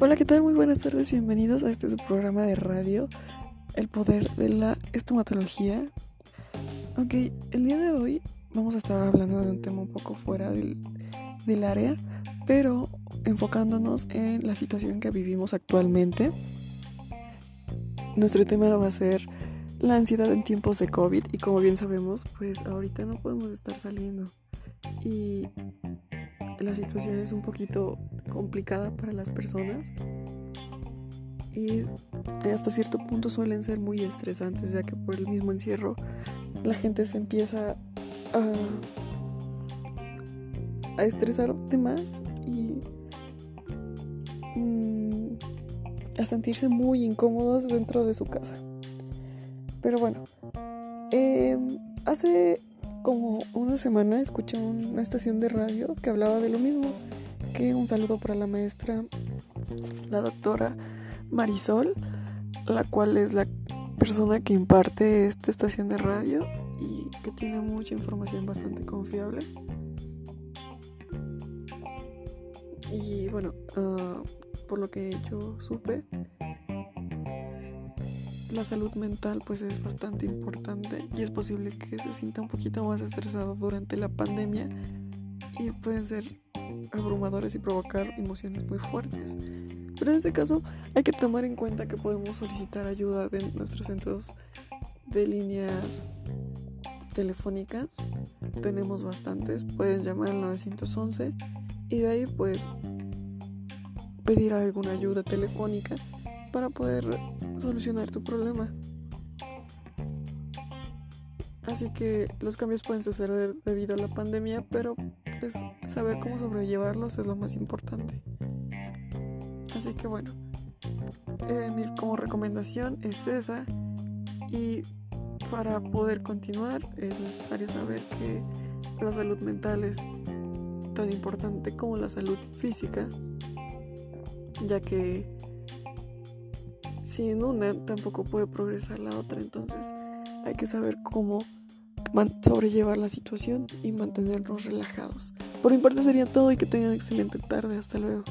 Hola, ¿qué tal? Muy buenas tardes, bienvenidos a este su programa de radio, El Poder de la Estomatología. Ok, el día de hoy vamos a estar hablando de un tema un poco fuera del, del área, pero enfocándonos en la situación que vivimos actualmente. Nuestro tema va a ser la ansiedad en tiempos de COVID y como bien sabemos, pues ahorita no podemos estar saliendo y la situación es un poquito complicada para las personas y hasta cierto punto suelen ser muy estresantes ya que por el mismo encierro la gente se empieza a, a estresar de más y mm, a sentirse muy incómodos dentro de su casa. Pero bueno, eh, hace como una semana escuché una estación de radio que hablaba de lo mismo, un saludo para la maestra, la doctora Marisol, la cual es la persona que imparte esta estación de radio y que tiene mucha información bastante confiable. Y bueno, uh, por lo que yo supe, la salud mental pues es bastante importante y es posible que se sienta un poquito más estresado durante la pandemia y pueden ser abrumadores y provocar emociones muy fuertes. Pero en este caso hay que tomar en cuenta que podemos solicitar ayuda de nuestros centros de líneas telefónicas. Tenemos bastantes, pueden llamar al 911 y de ahí pues pedir alguna ayuda telefónica para poder solucionar tu problema. Así que los cambios pueden suceder debido a la pandemia, pero saber cómo sobrellevarlos es lo más importante. Así que bueno, eh, como recomendación es esa y para poder continuar es necesario saber que la salud mental es tan importante como la salud física, ya que sin una tampoco puede progresar la otra, entonces hay que saber cómo sobrellevar la situación y mantenernos relajados. Por mi parte sería todo y que tengan excelente tarde. Hasta luego.